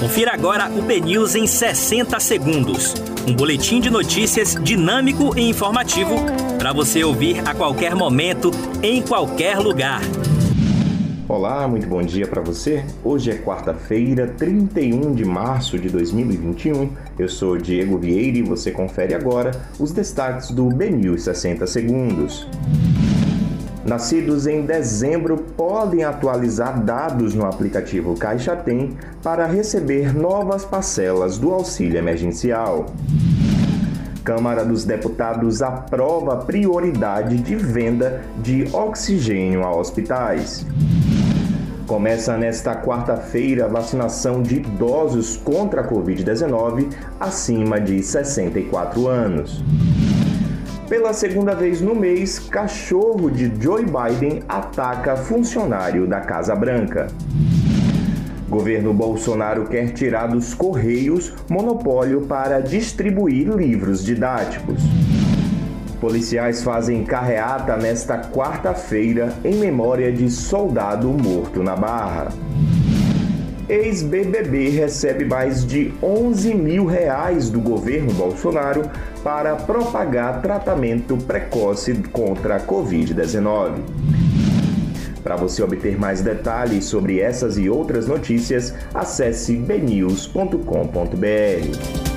Confira agora o BNews em 60 segundos. Um boletim de notícias dinâmico e informativo para você ouvir a qualquer momento, em qualquer lugar. Olá, muito bom dia para você. Hoje é quarta-feira, 31 de março de 2021. Eu sou Diego Vieira e você confere agora os destaques do BNews 60 segundos. Nascidos em dezembro podem atualizar dados no aplicativo Caixa Tem para receber novas parcelas do auxílio emergencial. Câmara dos Deputados aprova prioridade de venda de oxigênio a hospitais. Começa nesta quarta-feira a vacinação de idosos contra a Covid-19 acima de 64 anos. Pela segunda vez no mês, cachorro de Joe Biden ataca funcionário da Casa Branca. Governo Bolsonaro quer tirar dos Correios monopólio para distribuir livros didáticos. Policiais fazem carreata nesta quarta-feira em memória de soldado morto na Barra. Ex-BBB recebe mais de 11 mil reais do governo Bolsonaro para propagar tratamento precoce contra a Covid-19. Para você obter mais detalhes sobre essas e outras notícias, acesse bnews.com.br.